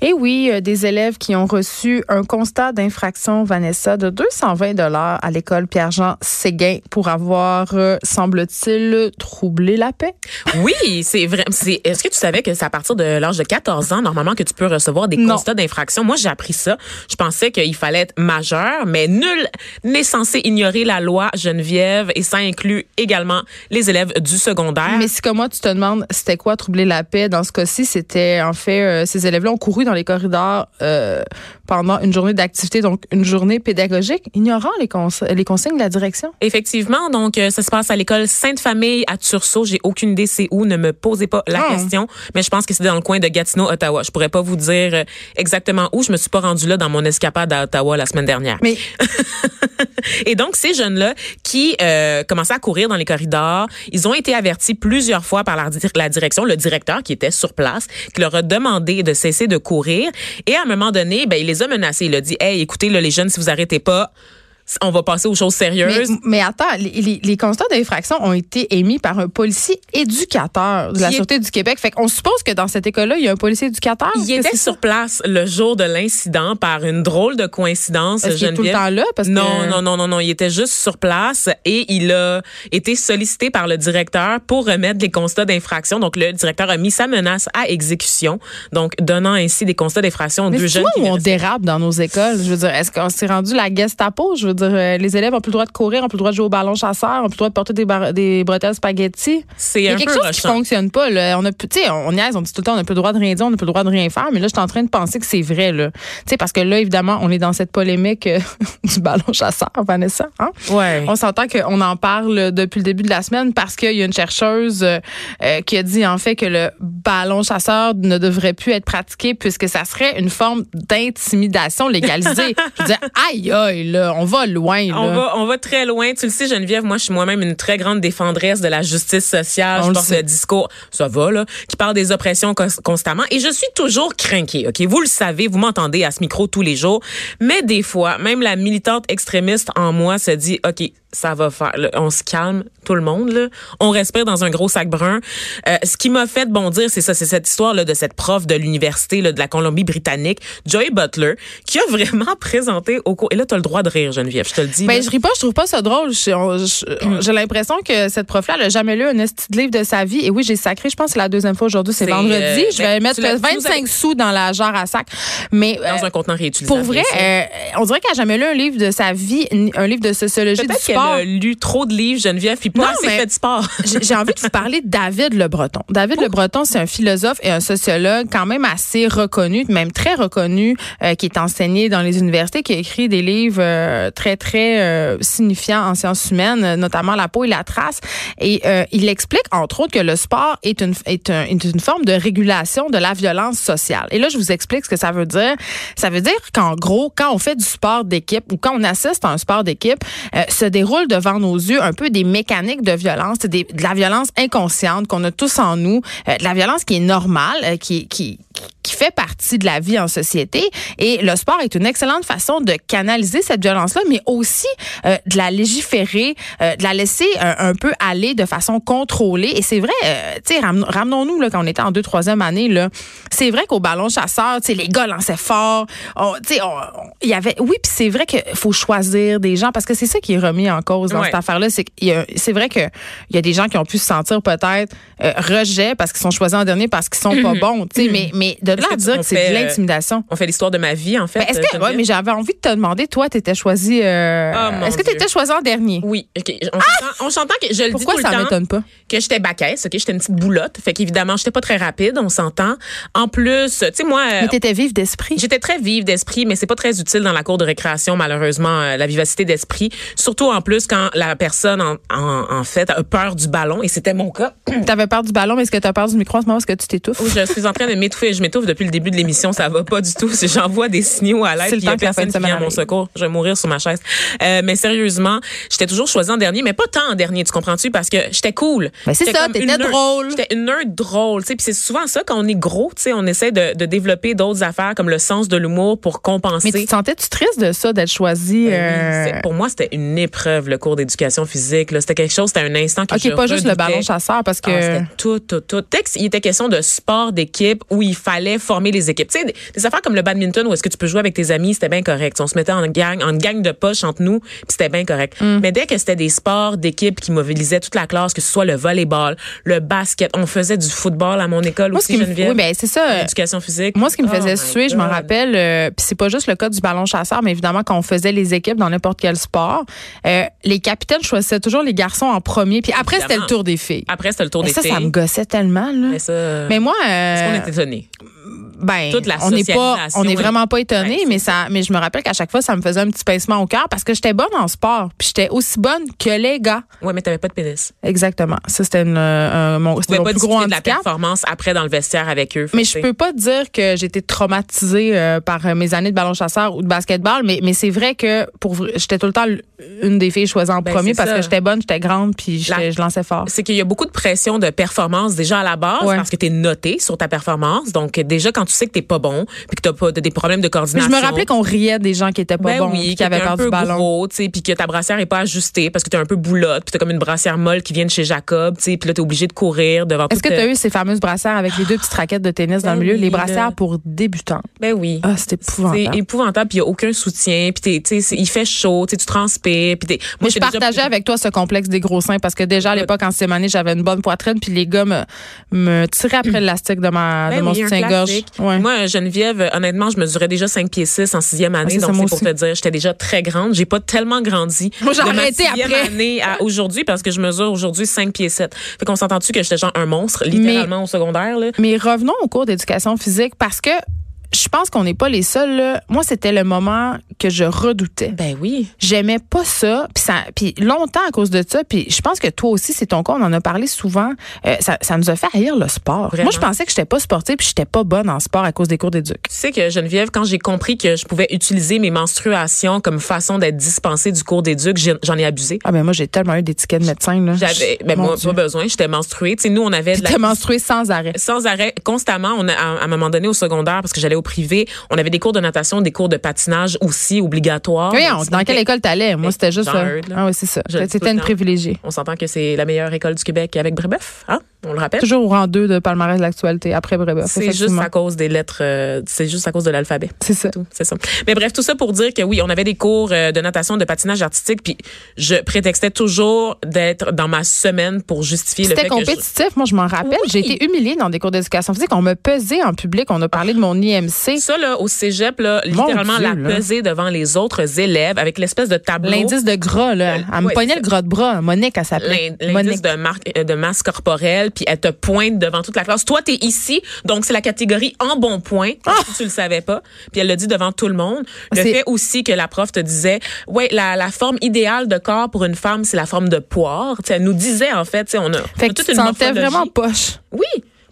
Et oui, euh, des élèves qui ont reçu un constat d'infraction, Vanessa, de 220 dollars à l'école Pierre-Jean Séguin pour avoir, euh, semble-t-il, troublé la paix. Oui, c'est vrai. C'est, est-ce que tu savais que c'est à partir de l'âge de 14 ans, normalement, que tu peux recevoir des Non. constats d'infraction? Moi, j'ai appris ça. Je pensais qu'il fallait être majeur, mais nul n'est censé ignorer la loi Geneviève et ça inclut également les élèves du secondaire. Mais si comme moi, tu te demandes c'était quoi troubler la paix, dans ce cas-ci, c'était en fait, euh, ces élèves-là ont couru dans les corridors euh, pendant une journée d'activité, donc une journée pédagogique, ignorant les, cons- les consignes de la direction. Effectivement, donc euh, ça se passe à l'école Sainte-Famille à Tursault. J'ai aucune idée c'est où, ne me posez pas la Ah. question, mais je pense que c'est dans le coin de Gatineau, Ottawa. Je pourrais pas vous dire euh, exactement où. Je me suis pas rendue là dans mon escapade à Ottawa la semaine dernière. Mais Et donc, ces jeunes-là qui euh, commençaient à courir dans les corridors, ils ont été avertis plusieurs fois par la, la direction, le directeur qui était sur place, qui leur a demandé de cesser de courir. Et à un moment donné, ben, il les a menacés. Il a dit, hey, écoutez, là, les jeunes, si vous arrêtez pas, on va passer aux choses sérieuses. mais attends, les, les- les constats d'infraction ont été émis par un policier éducateur de la est- Sûreté du Québec. Fait qu'on suppose que dans cette école-là, il y a un policier éducateur? Il était ça? sur place le jour de l'incident par une drôle de coïncidence. Est-ce qu'il est tout le Geneviève. temps là? Parce que- non, non, non, non, non. Il était juste sur place et il a été sollicité par le directeur pour remettre des constats d'infraction. Donc, le directeur a mis sa menace à exécution, donc donnant ainsi des constats d'infraction aux Mais deux jeunes. qui où on dérape dans nos écoles? Je veux dire, est-ce qu'on s'est rendu la Gestapo? Je veux dire, euh, les élèves ont plus le droit de courir, ont plus le droit de jouer au ballon chasseur, ont plus le droit de porter des, bar- des bretelles spaghetti. C'est Il y a un quelque chose qui rushant. fonctionne pas. Là. On a, plus- tu sais, on niaise, on dit tout le temps, on n'a plus le droit de rien dire, on n'a plus le droit de rien faire. Mais là, je suis en train de penser que c'est vrai. Là. Tu sais, parce que là, évidemment, on est dans cette polémique euh, du ballon chasseur, Vanessa. Hein? Ouais. On s'entend qu'on en parle depuis le début de la semaine parce qu'il y a une chercheuse euh, euh, qui a dit en fait que le ballon chasseur ne devrait plus être pratiqué puisque ça serait une forme d'intimidation légalisée. je veux dire, aïe aïe, là, on va loin. Là. On va, on va très loin. Tu le sais, Geneviève, moi, je suis moi-même une très grande défendresse de la justice sociale. On je porte le discours, ça va, là, qui parle des oppressions cons- constamment. Et je suis toujours craquée, OK? Vous le savez, vous m'entendez à ce micro tous les jours. Mais des fois, même la militante extrémiste en moi se dit, OK, ça va faire. là, on se calme, tout le monde, là. On respire dans un gros sac brun. Euh, ce qui m'a fait bondir, c'est ça, c'est cette histoire-là de cette prof de l'université là, de la Colombie-Britannique, Joy Butler, qui a vraiment présenté au cours. Et là, tu as le droit de rire, Geneviève, je te le dis. Ben, là. je ris pas, je trouve pas ça drôle. J'ai l'impression que cette prof-là, elle a jamais lu un esti de livre de sa vie. Et oui, j'ai sacré, je pense que c'est la deuxième fois aujourd'hui, c'est vendredi. euh, je vais ben, mettre tu l'as- tu nous 25 avais- sous dans la jarre à sac. Mais dans euh, un contenant réutilisable. pour vrai, on dirait qu'elle a jamais lu un livre de sa vie, un livre de sociologie du A lu trop de livres, Geneviève, puis pas assez fait de sport. J'ai j'ai envie de vous parler de David Le Breton. David Le Breton, c'est un philosophe et un sociologue quand même assez reconnu, même très reconnu, euh, qui est enseigné dans les universités, qui a écrit des livres euh, très, très euh, signifiants en sciences humaines, euh, notamment La peau et la trace. Et euh, il explique, entre autres, que le sport est une, est, un- est une forme de régulation de la violence sociale. Et là, je vous explique ce que ça veut dire. Ça veut dire qu'en gros, quand on fait du sport d'équipe ou quand on assiste à un sport d'équipe, euh, se déroule devant nos yeux un peu des mécaniques de violence, de la violence inconsciente qu'on a tous en nous, euh, de la violence qui est normale, euh, qui, qui, qui fait partie de la vie en société. Et le sport est une excellente façon de canaliser cette violence-là, mais aussi euh, de la légiférer, euh, de la laisser euh, un peu aller de façon contrôlée. Et c'est vrai, euh, tu sais, ram- ramenons-nous là quand on était en deux troisième année là, c'est vrai qu'au ballon chasseur, tu sais, les gars lançaient fort. Tu sais, il y avait, oui, puis c'est vrai qu'il faut choisir des gens parce que c'est ça qui est remis en cause dans Ouais. cette affaire-là, c'est c'est vrai que il y a des gens qui ont pu se sentir peut-être euh, rejet parce qu'ils sont choisis en dernier parce qu'ils sont pas bons, tu sais, mais mais de là à dire que c'est de euh, l'intimidation. On fait l'histoire de ma vie, en fait. Ben, est-ce que, ouais, mais j'avais envie de te demander, toi, t'étais choisi. euh, Oh, est-ce que Dieu. t'étais choisi en dernier? Oui. On s'entend- que je le Pourquoi dis tout ça le temps m'étonne pas? que j'étais baquesse, OK, j'étais une petite boulotte, fait qu'évidemment, j'étais pas très rapide, on s'entend. En plus, tu sais moi Mais t'étais vive d'esprit. J'étais très vive d'esprit, mais c'est pas très utile dans la cour de récréation, malheureusement, la vivacité d'esprit. Surtout en plus quand la personne, en, en, en fait, a peur du ballon, et c'était mon cas. T'avais peur du ballon, mais est-ce que t'as peur du micro en ce moment? Est-ce que tu t'étouffes? où je suis en train de m'étouffer. Je m'étouffe depuis le début de l'émission, ça va pas du tout. Si j'envoie des signaux à l'aide, il y a personne qui vient à mon secours, je vais mourir sur ma chaise. Euh, mais sérieusement, j'étais toujours choisie en dernier, mais pas tant en dernier, tu comprends-tu? Parce que j'étais cool. Ben, c'est ça, t'étais drôle. J'étais une nerd drôle, tu sais. Puis c'est souvent ça quand on est gros, tu sais, on essaie de, de développer d'autres affaires comme le sens de l'humour pour compenser. Mais tu sentais-tu triste de ça, d'être choisi? Ben euh, pour moi, c'était une épreuve, le cours d'éducation physique. là. C'était quelque chose, c'était un instant que je OK, pas juste le ballon chasseur, parce que... Ah, tout, tout, tout. Texte, il était question de sport d'équipe où il fallait former les équipes. Tu sais, des, des affaires comme le badminton où est-ce que tu peux jouer avec tes amis, c'était bien correct. On se mettait en gang, en gang de poche entre nous, puis c'était bien correct. Mm. Mais dès que c'était des sports d'équipe qui mobilisaient toute la classe, que ce soit le volleyball, le basket, on faisait du football à mon école moi, ce aussi, qui me... Oui, ben c'est ça. L'éducation physique. Moi, ce qui me Oh faisait my suer, je m'en rappelle, euh, puis c'est pas juste le cas du ballon chasseur, mais évidemment quand on faisait les équipes dans n'importe quel sport, euh, les capitaines choisissaient toujours les garçons en premier, puis après c'était le tour des filles. Après, c'était le tour Mais des ça, filles. ça me gossait tellement là. Mais ça, Mais moi, est-ce qu'on euh, est étonné? Ben, toute la on n'est pas, on vraiment pas étonné, Ouais, mais ça, mais je me rappelle qu'à chaque fois, ça me faisait un petit pincement au cœur parce que j'étais bonne en sport, puis j'étais aussi bonne que les gars. Ouais, mais t'avais pas de pénis. Exactement. Ça, c'était une, euh, mon, mon pas plus gros discuter de la handicap. performance après dans le vestiaire avec eux. Mais je peux pas dire que été traumatisée euh, par euh, mes années de ballon chasseur ou de basketball, mais, mais c'est vrai que pour j'étais tout le temps une des filles choisies en Ben, premier parce ça. que j'étais bonne, j'étais grande, puis j'étais- La- je lançais fort. c'est qu'il y a beaucoup de pression de performance déjà à la base Ouais. parce que tu es noté sur ta performance. Donc déjà quand tu sais que t'es pas bon puis que t'as pas t'as des problèmes de Mais coordination. je me rappelais qu'on riait des gens qui étaient pas ben bons, oui, qui avaient t'es peur un peu du ballon. gros, tu sais, puis que ta brassière est pas ajustée parce que t'es un peu boulotte, puis t'as comme une brassière molle qui vient de chez Jacob, tu sais, puis là t'es obligé de courir devant Est-ce que toute- tu as eu ces fameuses brassières avec les deux petites raquettes de tennis dans Ben le milieu, oui, les brassières pour débutants? Ben oui. Ah, c'était C'est épouvantable. épouvantable, puis il y a aucun soutien, puis t'es- tu sais, c'est- il fait chaud, tu transpires, puis t'es- Mais je déjà partageais avec toi ce complexe des gros seins parce que déjà à l'époque en sixième année, j'avais une bonne poitrine puis les gars me, me tiraient après l'élastique de ma de Ben mon oui, soutien-gorge. Classique. Ouais. Moi, Geneviève, honnêtement, je mesurais déjà 5 pieds 6 en sixième année. ça, donc, c'est pour aussi. te dire, j'étais déjà très grande. J'ai pas tellement grandi. Moi, j'ai arrêté après. année à aujourd'hui parce que je mesure aujourd'hui 5 pieds 7. Fait qu'on s'entend-tu que j'étais genre un monstre, littéralement au secondaire, là? Mais revenons au cours d'éducation physique parce que je pense qu'on n'est pas les seuls. là. Moi, c'était le moment que je redoutais. Ben oui. J'aimais pas ça, puis ça, puis longtemps à cause de ça. Puis je pense que toi aussi, c'est ton cas. On en a parlé souvent. Euh, ça, ça nous a fait haïr le sport. Vraiment. Moi, je pensais que j'étais pas sportive, puis j'étais pas bonne en sport à cause des cours d'éduc. Tu sais que Geneviève, quand j'ai compris que je pouvais utiliser mes menstruations comme façon d'être dispensée du cours d'éduc, j'en ai abusé. Ah ben moi, j'ai tellement eu des tickets de médecin là. J'avais, ben moi, Dieu. pas besoin, j'étais menstruée. Tu sais, nous, on avait de la menstruée sans arrêt. sans arrêt, constamment. On a, à, à un moment donné au secondaire, parce que j'allais au privé, on avait des cours de natation, des cours de patinage aussi obligatoires. Oui, on- dans quelle c'était- école t'allais? Moi, c'était juste. euh, ah oui, c'est ça. C'était une privilégiée. On s'entend que c'est la meilleure école du Québec avec Brébeuf, hein? On le rappelle? Toujours au rang 2 de palmarès de l'actualité après Brébeuf. C'est juste à cause des lettres, euh, c'est juste à cause de l'alphabet. C'est ça. c'est ça. Mais bref, tout ça pour dire que oui, on avait des cours euh, de natation, de patinage artistique, puis je prétextais toujours d'être dans ma semaine pour justifier le C'était fait que je- compétitif, moi je m'en rappelle. Oui. J'ai été humiliée dans des cours d'éducation physique. On me pesait en public. On a parlé de mon IMC. ça là au cégep là, littéralement Dieu, la là. devant les autres élèves avec l'espèce de tableau. L'indice de gras, là. Euh, Elle me ouais, pognait le gras de bras. Monique, elle s'appelait. l'in- l'indice de, marque, euh, de masse corporelle, puis elle te pointe devant toute la classe. Toi, t'es ici, donc c'est la catégorie en bon point, si tu le savais pas. Puis elle le dit devant tout le monde. Le Ah! Fait aussi que la prof te disait, ouais, la, la forme idéale de corps pour une femme, c'est la forme de poire. Elle nous disait, en fait, on a, on Fait a que toute tu te une sentais morphologie. vraiment poche. Oui,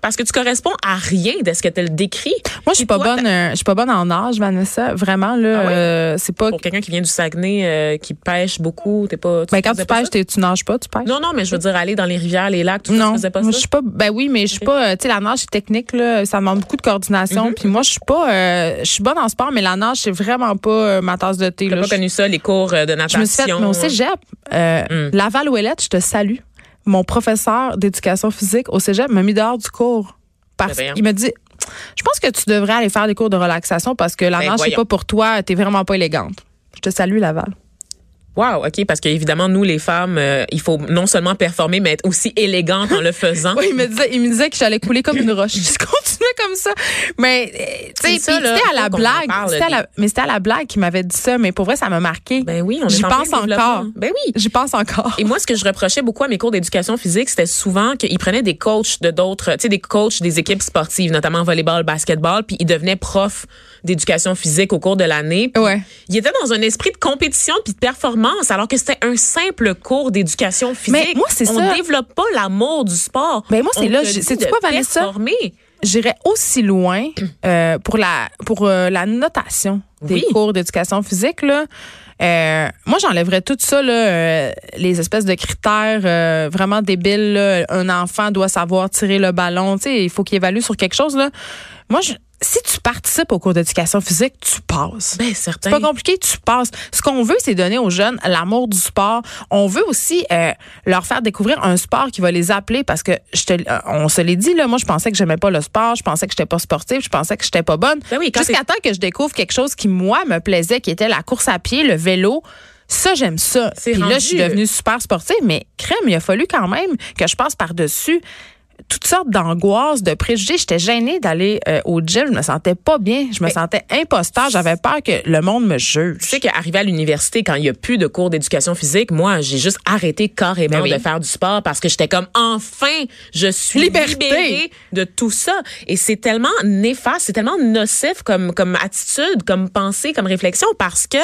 parce que tu corresponds à rien de ce que tu le décrit. Moi, je suis pas toi, bonne. euh, Je suis pas bonne en âge, Vanessa. Vraiment, là. Ah ouais? euh, c'est pas. Pour quelqu'un qui vient du Saguenay, euh, qui pêche beaucoup, t'es pas. Ben, quand tu pêches, ça? tu nages pas, tu pêches. Non, non, mais je veux dire, aller dans les rivières, les lacs, tout ça, Non, tu faisais pas moi, ça? je suis pas. Ben oui, mais je suis pas. Tu sais, la nage c'est technique là, ça demande beaucoup de coordination. Puis moi, je suis pas. je suis bonne en sport, mais la nage c'est vraiment pas ma tasse de thé. T'as pas Je- connu ça, les cours de Je natation. me suis fait, mais au cégep, Mm. Laval Ouellette, je te salue. Mon professeur d'éducation physique au cégep m'a mis dehors du cours. Parce Ben qu'il m'a dit, je pense que tu devrais aller faire des cours de relaxation parce que la Ben voyons. pas pour toi, t'es vraiment pas élégante. Je te salue, Laval. Wow, OK, parce qu'évidemment, nous, les femmes, euh, il faut non seulement performer, mais être aussi élégante en le faisant. Oui, il me disait, il me disait que j'allais couler comme une roche. Je continuais comme ça. Mais, euh, tu sais, c'était à la blague. parle, à la- mais c'était à la blague qu'il m'avait dit ça. Mais pour vrai, ça m'a marqué. Ben oui, on J'y pense encore. Ben oui. J'y pense encore. Et moi, ce que je reprochais beaucoup à mes cours d'éducation physique, c'était souvent qu'ils prenaient des coachs de d'autres, tu sais, des coachs des équipes sportives, notamment volleyball, basketball, puis ils devenaient profs d'éducation physique au cours de l'année. Ouais. Ils étaient dans un esprit de compétition puis de performance, alors que c'était un simple cours d'éducation physique. Mais moi, c'est On ça. développe pas l'amour du sport. Ben moi, c'est là, de quoi, Vanessa? performer. j'irais aussi loin euh, pour la pour euh, la notation des Oui. cours d'éducation physique là. Euh, moi, j'enlèverais tout ça, là, euh, les espèces de critères euh, vraiment débiles. là. Un enfant doit savoir tirer le ballon. Tu sais, il faut qu'il évalue sur quelque chose. Là. Moi, je, si tu participes au cours d'éducation physique, tu passes. Ben, certain. C'est pas compliqué, tu passes. Ce qu'on veut, c'est donner aux jeunes l'amour du sport. On veut aussi euh, leur faire découvrir un sport qui va les appeler parce que je te, euh, on se l'est dit là. Moi, je pensais que j'aimais pas le sport, je pensais que j'étais pas sportive, je pensais que j'étais pas bonne. Ben oui, Jusqu'à temps que je découvre quelque chose qui moi me plaisait, qui était la course à pied, le vélo. Ça, j'aime ça. C'est Puis là, je suis rendu- devenue super sportive, mais crème, il a fallu quand même que je passe par-dessus toutes sortes d'angoisses, de préjugés. J'étais gênée d'aller euh, au gym. Je me sentais pas bien. Je me sentais imposteur. J'avais peur que le monde me juge. Tu sais qu'arrivé à l'université, quand il y a plus de cours d'éducation physique, moi, j'ai juste arrêté carrément Ben oui. de faire du sport parce que j'étais comme, enfin, je suis Liberté. libérée de tout ça. Et c'est tellement néfaste, c'est tellement nocif comme, comme attitude, comme pensée, comme réflexion parce que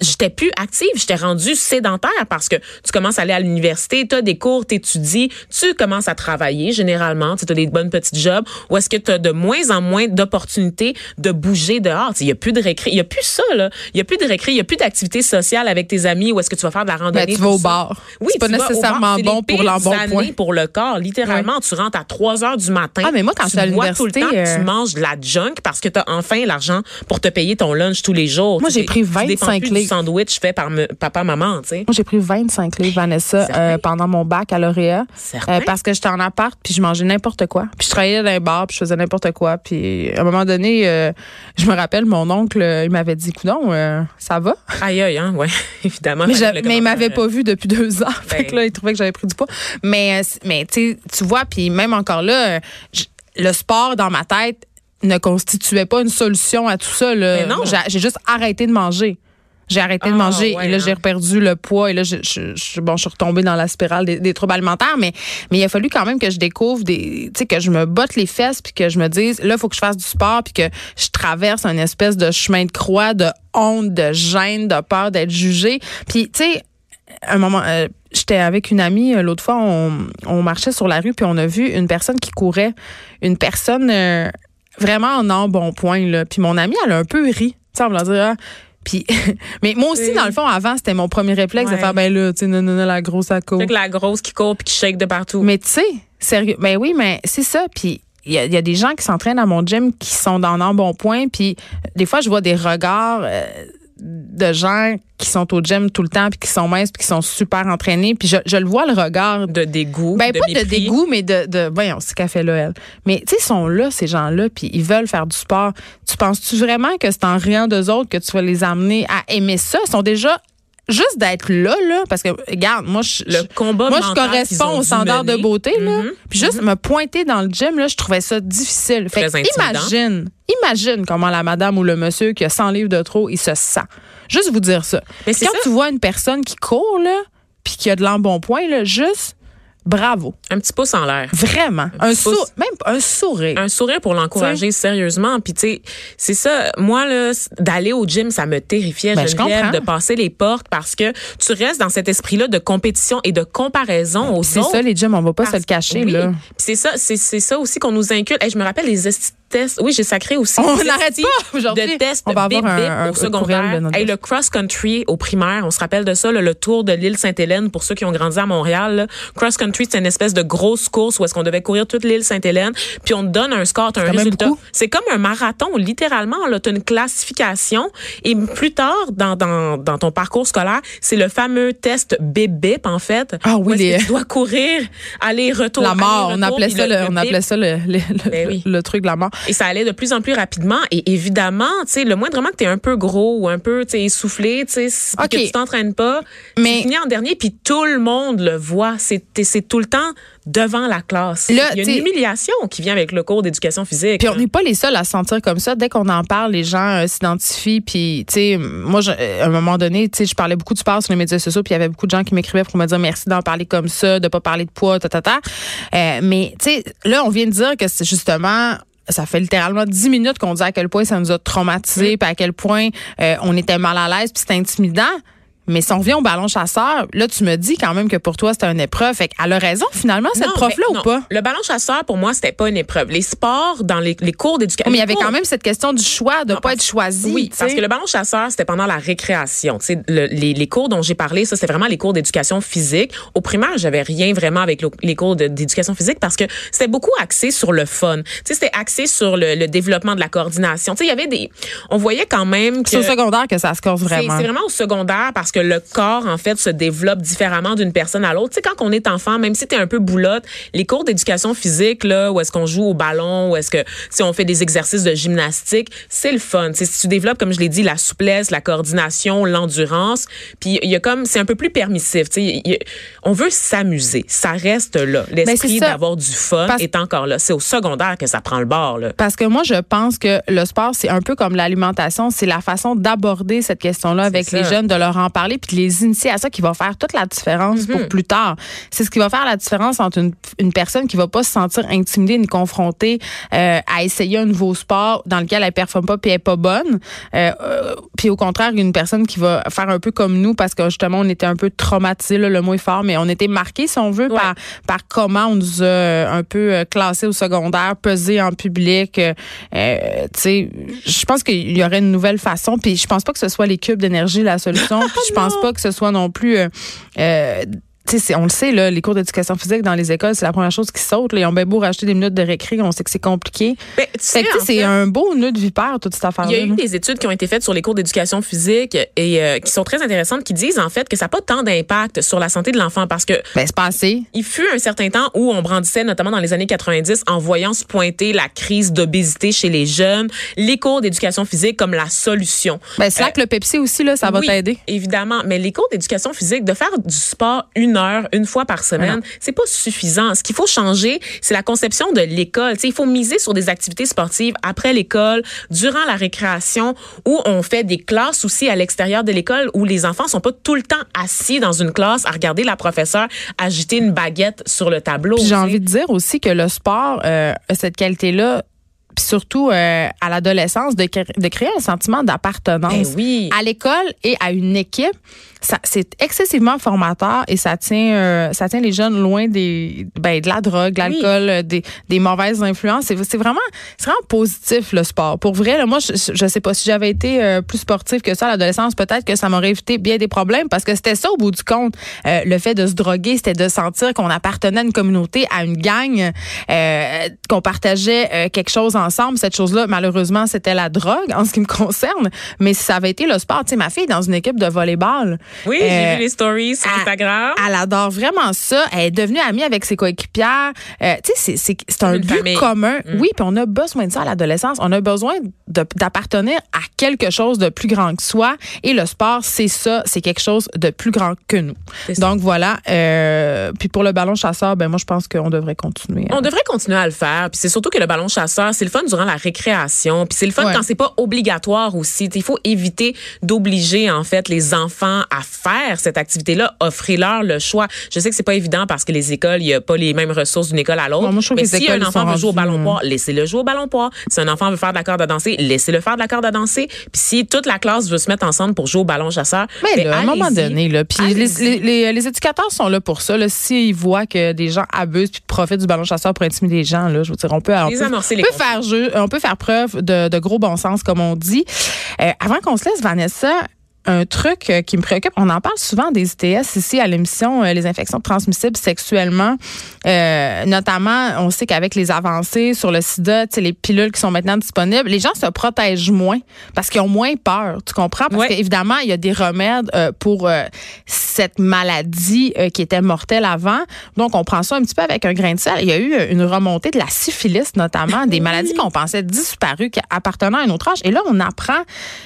j'étais plus active, j'étais rendue sédentaire parce que tu commences à aller à l'université, tu as des cours, t'étudies, tu commences à travailler généralement, tu as des bonnes petites jobs ou est-ce que tu as de moins en moins d'opportunités de bouger dehors? Il y a plus de récré, il y a plus ça là, il y a plus de récré, il y a plus d'activités sociales avec tes amis ou est-ce que tu vas faire de la randonnée Ben, tu vas au bar. Oui, C'est pas nécessairement bon pour l'embonpoint. pour le corps, littéralement, tu rentres à 3 heures du matin. Ah, mais moi, quand tu à bois tout le temps, euh, tu manges de la junk parce que tu as enfin l'argent pour te payer ton lunch tous les jours. Moi, j'ai pris tu dépends 25 plus du livres. sandwich fait par me- papa maman, tu sais. Moi, j'ai pris 25 livres, Vanessa, euh, pendant mon bac à. Certain. Euh, parce que j'étais en appart, puis je mangeais n'importe quoi. Puis je travaillais dans les bars, puis je faisais n'importe quoi. Puis à un moment donné, euh, je me rappelle, mon oncle, euh, il m'avait dit, coudon, euh, ça va? Aïe aïe hein, ouais, évidemment. Mais, mais il m'avait pas vu depuis deux ans. fait Ben. que là, il trouvait que j'avais pris du poids. Mais, mais tu vois, puis même encore là, le sport dans ma tête ne constituait pas une solution à tout ça. là. Mais non. J'ai juste arrêté de manger. J'ai arrêté de Ah, manger ouais, et là hein. j'ai perdu le poids et là je, je, je- bon je suis retombée dans la spirale des, des troubles alimentaires mais mais il a fallu quand même que je découvre des tu sais que je me botte les fesses puis que je me dise là il faut que je fasse du sport puis que je traverse un espèce de chemin de croix de honte de gêne de peur d'être jugée puis tu sais un moment, euh, j'étais avec une amie euh, l'autre fois, on, on marchait sur la rue puis on a vu une personne qui courait, une personne euh, vraiment en embonpoint là. Puis mon amie, elle a un peu ri, tu sais, en voulant dire. ah. Puis, mais moi aussi, Oui. dans le fond, avant, c'était mon premier réflexe de faire ben là, tu sais, non, non, non, la grosse à que la grosse qui court puis qui shake de partout. Mais tu sais, sérieux, ben oui, mais c'est ça. Puis il y, y a des gens qui s'entraînent à mon gym qui sont dans un bon point. Puis des fois, je vois des regards euh, de gens qui sont au gym tout le temps puis qui sont minces puis qui sont super entraînés. Puis je, je le vois le regard. de dégoût, Ben de pas de dégoût, mais de, de voyons, c'est qu'elle fait là, elle. Mais tu sais, ils sont là, ces gens-là, puis ils veulent faire du sport. Tu penses-tu vraiment que c'est en riant d'eux autres que tu vas les amener à aimer ça? Ils sont déjà juste d'être là, là, parce que, regarde, moi, je, Le combat moi, je corresponds aux standards de beauté, là. Mhm, Puis juste me pointer dans le gym, là, je trouvais ça difficile. Fait Très imagine, imagine comment la madame ou le monsieur qui a 100 livres de trop, il se sent. Juste vous dire ça. Mais Quand ça. tu vois une personne qui court, là, puis qui a de l'embonpoint, là, juste bravo. Un petit pouce en l'air. Vraiment. Un, sou- même un sourire. un sourire pour l'encourager sérieusement puis tu sais c'est ça moi là d'aller au gym ça me terrifiait Ben, je comprends. de passer les portes parce que tu restes dans cet esprit là de compétition et de comparaison aux c'est ça, les gyms, on va pas se le cacher, oui. là. Puis c'est ça, c'est ça aussi qu'on nous inculque. Hey, je me rappelle les tests. Oui, j'ai sacré aussi. On n'arrête pas aujourd'hui. De tests On va bip, avoir bip un- au secondaire. notre Hey, le cross country au primaire, on se rappelle de ça, là, le tour de l'île Sainte-Hélène pour ceux qui ont grandi à Montréal. là. Cross country, c'est une espèce de grosse course où est-ce qu'on devait courir toute l'île Sainte-Hélène, puis on te donne un score, t'as un résultat. C'est comme un marathon, littéralement. Là, t'as une classification et plus tard dans, dans, dans ton parcours scolaire, c'est le fameux test bip-bip en fait. Ah oui, les- tu dois courir, aller retour. La mort, aller, on appelait ça, le, on bip. appelait ça le, le, le- Ben oui. le truc de la mort. Et ça allait de plus en plus rapidement. Et évidemment, tu sais, le moindrement que tu es un peu gros ou un peu essoufflé, tu sais, si- puis OK. que tu t'entraînes pas, Mais- tu finis en dernier, puis tout le monde le voit. C'est tout le temps devant la classe. Là, Il y a une humiliation qui vient avec le cours d'éducation physique. Puis on n'est pas les seuls à se sentir comme ça. Dès qu'on en parle, les gens euh, s'identifient. Puis, tu sais, moi, je- euh, à un moment donné, tu sais, je parlais beaucoup du sport sur les médias sociaux. Puis il y avait beaucoup de gens qui m'écrivaient pour me dire merci d'en parler comme ça, de pas parler de poids, ta, ta, ta. Euh, mais, tu sais, là, on vient de dire que c'est justement ça fait littéralement dix minutes qu'on dit à quel point ça nous a traumatisés, puis à quel point euh, on était mal à l'aise, puis c'était intimidant. Mais si on revient au ballon chasseur, là, tu me dis quand même que pour toi, c'était une épreuve. Fait qu'elle a raison, finalement, cette prof-là, ou non. pas? Le ballon chasseur, pour moi, c'était pas une épreuve. Les sports, dans les, les cours d'éducation. Mais il y avait cours- quand même cette question du choix, de Non, pas parce- être choisi. Oui, parce que le ballon chasseur, c'était pendant la récréation. Le- les, les cours dont j'ai parlé, ça, c'était vraiment les cours d'éducation physique. Au primaire, j'avais rien vraiment avec le- les cours d'éducation physique parce que c'était beaucoup axé sur le fun. Tu sais, c'était axé sur le, le développement de la coordination. Tu sais, il y avait des, on voyait quand même que C'est au secondaire que ça se corse c'est vraiment. c'est vraiment au secondaire parce que le corps, en fait, se développe différemment d'une personne à l'autre. Tu sais, quand on est enfant, même si t'es un peu boulotte, les cours d'éducation physique, là, où est-ce qu'on joue au ballon, où est-ce que, si on fait des exercices de gymnastique, c'est le fun. Tu sais, si tu développes, comme je l'ai dit, la souplesse, la coordination, l'endurance, puis il y a comme, c'est un peu plus permissif. Tu sais, a- on veut s'amuser. Ça reste là. L'esprit Ben, ça. d'avoir du fun Parce- est encore là. C'est au secondaire que ça prend le bord, là. Parce que moi, je pense que le sport, c'est un peu comme l'alimentation. C'est la façon d'aborder cette question-là avec ça. les jeunes, de leur en parler, puis de les initier à ça qui va faire toute la différence pour plus tard. C'est ce qui va faire la différence entre une, une personne qui va pas se sentir intimidée ni confrontée euh, à essayer un nouveau sport dans lequel elle performe pas puis elle est pas bonne. Euh, euh, puis au contraire, une personne qui va faire un peu comme nous parce que justement, on était un peu traumatisés, là, le mot est fort, mais on était marqués, si on veut, Ouais. par, par comment on nous a euh, un peu euh, classés au secondaire, pesés en public. euh, euh, tu sais, je pense qu'il y aurait une nouvelle façon. Puis je pense pas que ce soit les cubes d'énergie la solution. Puis je pense pas que ce soit non plus. euh, euh, c'est- on le sait, là, les cours d'éducation physique dans les écoles, c'est la première chose qui saute. Là. Ils ont bien beau racheter des minutes de récré, on sait que c'est compliqué. Ben, que, c'est fait- un beau nœud de vipère, toute cette affaire-là. Il y a eu là. des études qui ont été faites sur les cours d'éducation physique et euh, qui sont très intéressantes, qui disent en fait que ça n'a pas tant d'impact sur la santé de l'enfant parce que Ben, c'est passé. il fut un certain temps où on brandissait, notamment dans les années 90, en voyant se pointer la crise d'obésité chez les jeunes, les cours d'éducation physique comme la solution. Ben, slack le Pepsi aussi, là, ça va Oui, t'aider. Évidemment, mais les cours d'éducation physique, de faire du sport une heure, une fois par semaine, c'est pas suffisant. Ce qu'il faut changer, c'est la conception de l'école. Il faut miser sur des activités sportives après l'école, durant la récréation, où on fait des classes aussi à l'extérieur de l'école, où les enfants sont pas tout le temps assis dans une classe à regarder la professeure agiter une baguette sur le tableau. J'ai envie de dire aussi que le sport euh, a cette qualité-là, puis surtout euh, à l'adolescence, de, cré- de créer un sentiment d'appartenance. Ben oui. À l'école et à une équipe, ça c'est excessivement formateur et ça tient euh, ça tient les jeunes loin des ben, de la drogue, de l'alcool, des, des mauvaises influences. C'est c'est vraiment c'est vraiment positif le sport. Pour vrai, là, moi je, je sais pas si j'avais été euh, plus sportif que ça à l'adolescence, peut-être que ça m'aurait évité bien des problèmes parce que c'était ça au bout du compte. Euh, le fait de se droguer, c'était de sentir qu'on appartenait à une communauté, à une gang, euh, qu'on partageait euh, quelque chose ensemble. Cette chose-là, malheureusement, c'était la drogue en ce qui me concerne. Mais si ça avait été le sport, tu sais, ma fille est dans une équipe de volleyball. Oui, Euh, j'ai vu les stories sur elle- Instagram. Elle adore vraiment ça. Elle est devenue amie avec ses coéquipières. Euh, tu sais, c'est- un but famille. commun. Oui, puis on a besoin de ça à l'adolescence. On a besoin de- d'appartenir à quelque chose de plus grand que soi. Et le sport, c'est ça. C'est quelque chose de plus grand que nous. Donc voilà. Euh, puis pour le ballon chasseur, ben moi je pense qu'on devrait continuer. On devrait continuer à le faire. Puis c'est surtout que le ballon chasseur, c'est le fun durant la récréation. Puis c'est le fun Ouais. quand c'est pas obligatoire aussi. Il faut éviter d'obliger en fait les enfants à faire cette activité-là. Offrez-leur le choix. Je sais que c'est pas évident parce que les écoles, il y a pas les mêmes ressources d'une école à l'autre. Mais si un enfant veut jouer au ballon euh, poids, laissez-le jouer au ballon poids. Si un enfant veut faire de la corde à danser, laissez-le faire de la corde à danser. Puis si toute la classe veut se mettre ensemble pour jouer au ballon chasseur, Mais ben, là, à un moment donné, là, puis les, les, les- les éducateurs sont là pour ça. Là, S'ils voient que des gens abusent puis profitent du ballon chasseur pour intimider les gens, là, je veux dire, on peut, on peut, on faire jeu, on peut faire preuve de, de gros bon sens, comme on dit. Euh, avant qu'on se laisse, Vanessa, un truc euh, qui me préoccupe, on en parle souvent des ITS ici à l'émission, euh, les infections transmissibles sexuellement. Euh, notamment, on sait qu'avec les avancées sur le sida, les pilules qui sont maintenant disponibles, les gens se protègent moins parce qu'ils ont moins peur. Tu comprends? Parce qu'évidemment, il y a des remèdes euh, pour euh, cette maladie qui était mortelle avant. Donc, on prend ça un petit peu avec un grain de sel. Il y a eu une remontée de la syphilis, notamment, des maladies qu'on pensait disparues, qui appartenaient à un autre âge. Et là, on apprend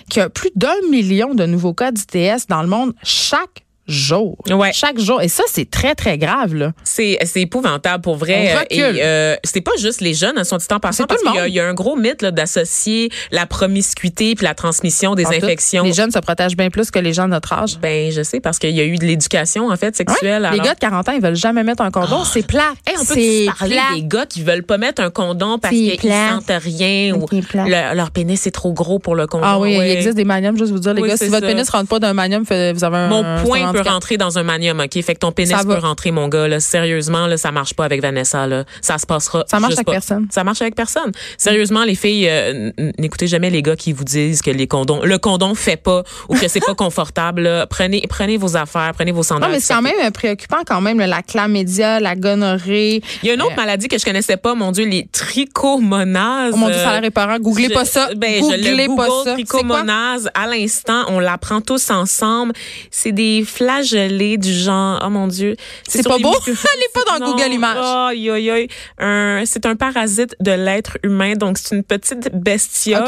qu'il y a plus d'un million de nouveaux cas d'ITS dans le monde chaque jour. Ouais. Chaque jour. Et ça, c'est très, très grave, là. C'est c'est épouvantable pour vrai. On recule. Et euh, c'est pas juste les jeunes, hein, sont dit en passant, parce qu'il y, a- monde. il y a un gros mythe d'associer la promiscuité puis la transmission des En tout, infections. Les jeunes se protègent bien plus que les gens de notre âge. Ben, je sais, parce qu'il y a eu de l'éducation, en fait, sexuelle. Ouais. Les gars de 40 ans, ils veulent jamais mettre un condom. c'est plat. Hey, on peut c'est parler plat. des gars qui veulent pas mettre un condom parce C'est qu'ils plat. sentent rien ou le- leur pénis est trop gros pour le condom. Ah oui, Ouais. il existe des maniums, juste vous dire, les Oui, gars, si votre pénis rentre pas d'un manium, vous avez un. Mon point un peut rentrer dans un manium, OK? Fait que ton pénis Ça peut va. rentrer, mon gars. Là. Sérieusement, là, ça marche pas avec Vanessa. Là. Ça se passera. Ça marche juste avec pas. personne. Ça marche avec personne. Sérieusement, les filles, euh, n'écoutez jamais les gars qui vous disent que les condoms, le condom fait pas ou que c'est pas confortable. là. Prenez, prenez vos affaires, prenez vos sandales. Non, mais c'est quand même euh, préoccupant quand même, là, la chlamydia, la gonorrhée. Il y a une autre Euh, maladie que je connaissais pas, mon Dieu, les trichomonases. Oh mon Dieu, Euh, ça a l'air épeurant. Googlez Je- pas ça. Ben, je Googlez le pas ça. À l'instant. On l'apprend tous ensemble. C'est des flagellés du genre. Oh mon Dieu. C'est pas les beau? Allez pas dans Non. Google Images. Aïe, aïe. Un- C'est un parasite de l'être humain. Donc, c'est une petite bestiole.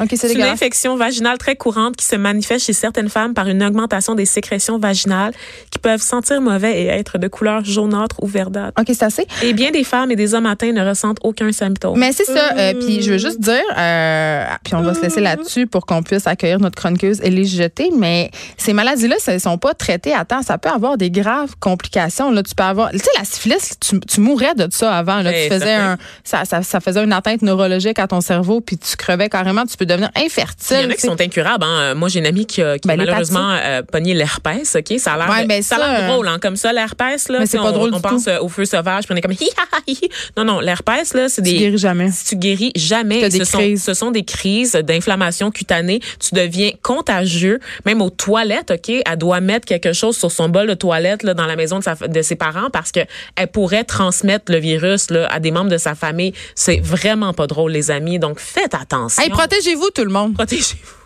Ok, c'est une infection vaginale très courante qui se manifeste chez certaines femmes par une augmentation des sécrétions vaginales qui peuvent sentir mauvais et être de couleur jaunâtre ou verdâtre. OK, c'est assez. Et bien des femmes et des hommes atteints ne ressentent aucun symptôme. Mais c'est ça. euh, puis je veux juste dire, euh, puis on va se laisser là-dessus pour qu'on puisse accueillir notre chroniqueuse Élise Jeté, mais ces maladies-là, elles ne sont pas traitées à temps. Ça peut avoir des graves complications. Là, tu peux avoir, tu sais, la syphilis, tu, tu mourrais de ça avant. Là, Eh, tu faisais un, ça, ça, ça faisait une atteinte neurologique à ton cerveau, puis tu crevais carrément. Tu peux devenir infertile. Il y en a qui tu sont incurables. Hein. Euh, Moi, j'ai une amie qui a, qui Ben, malheureusement euh, pogné l'herpès. Ok, ça a l'air, Ouais, ben ça a euh, drôle, hein, comme ça l'herpès là. Mais c'est tu pas drôle On du pense tout. au feu sauvage, puis on est comme hi, ha, ha, hi. Non, non, l'herpès là, c'est Tu des. guéris jamais. Si tu guéris jamais, des ce sont, crises. ce sont des crises d'inflammation cutanée. Tu deviens contagieux, même aux toilettes. Ok, elle doit mettre quelque chose sur son bol de toilette là, dans la maison de, sa, de ses parents parce que elle pourrait transmettre le virus là, à des membres de sa famille. C'est vraiment pas drôle, les amis. Donc faites attention. Hey, protégez-vous, tout le monde. Protégez-vous.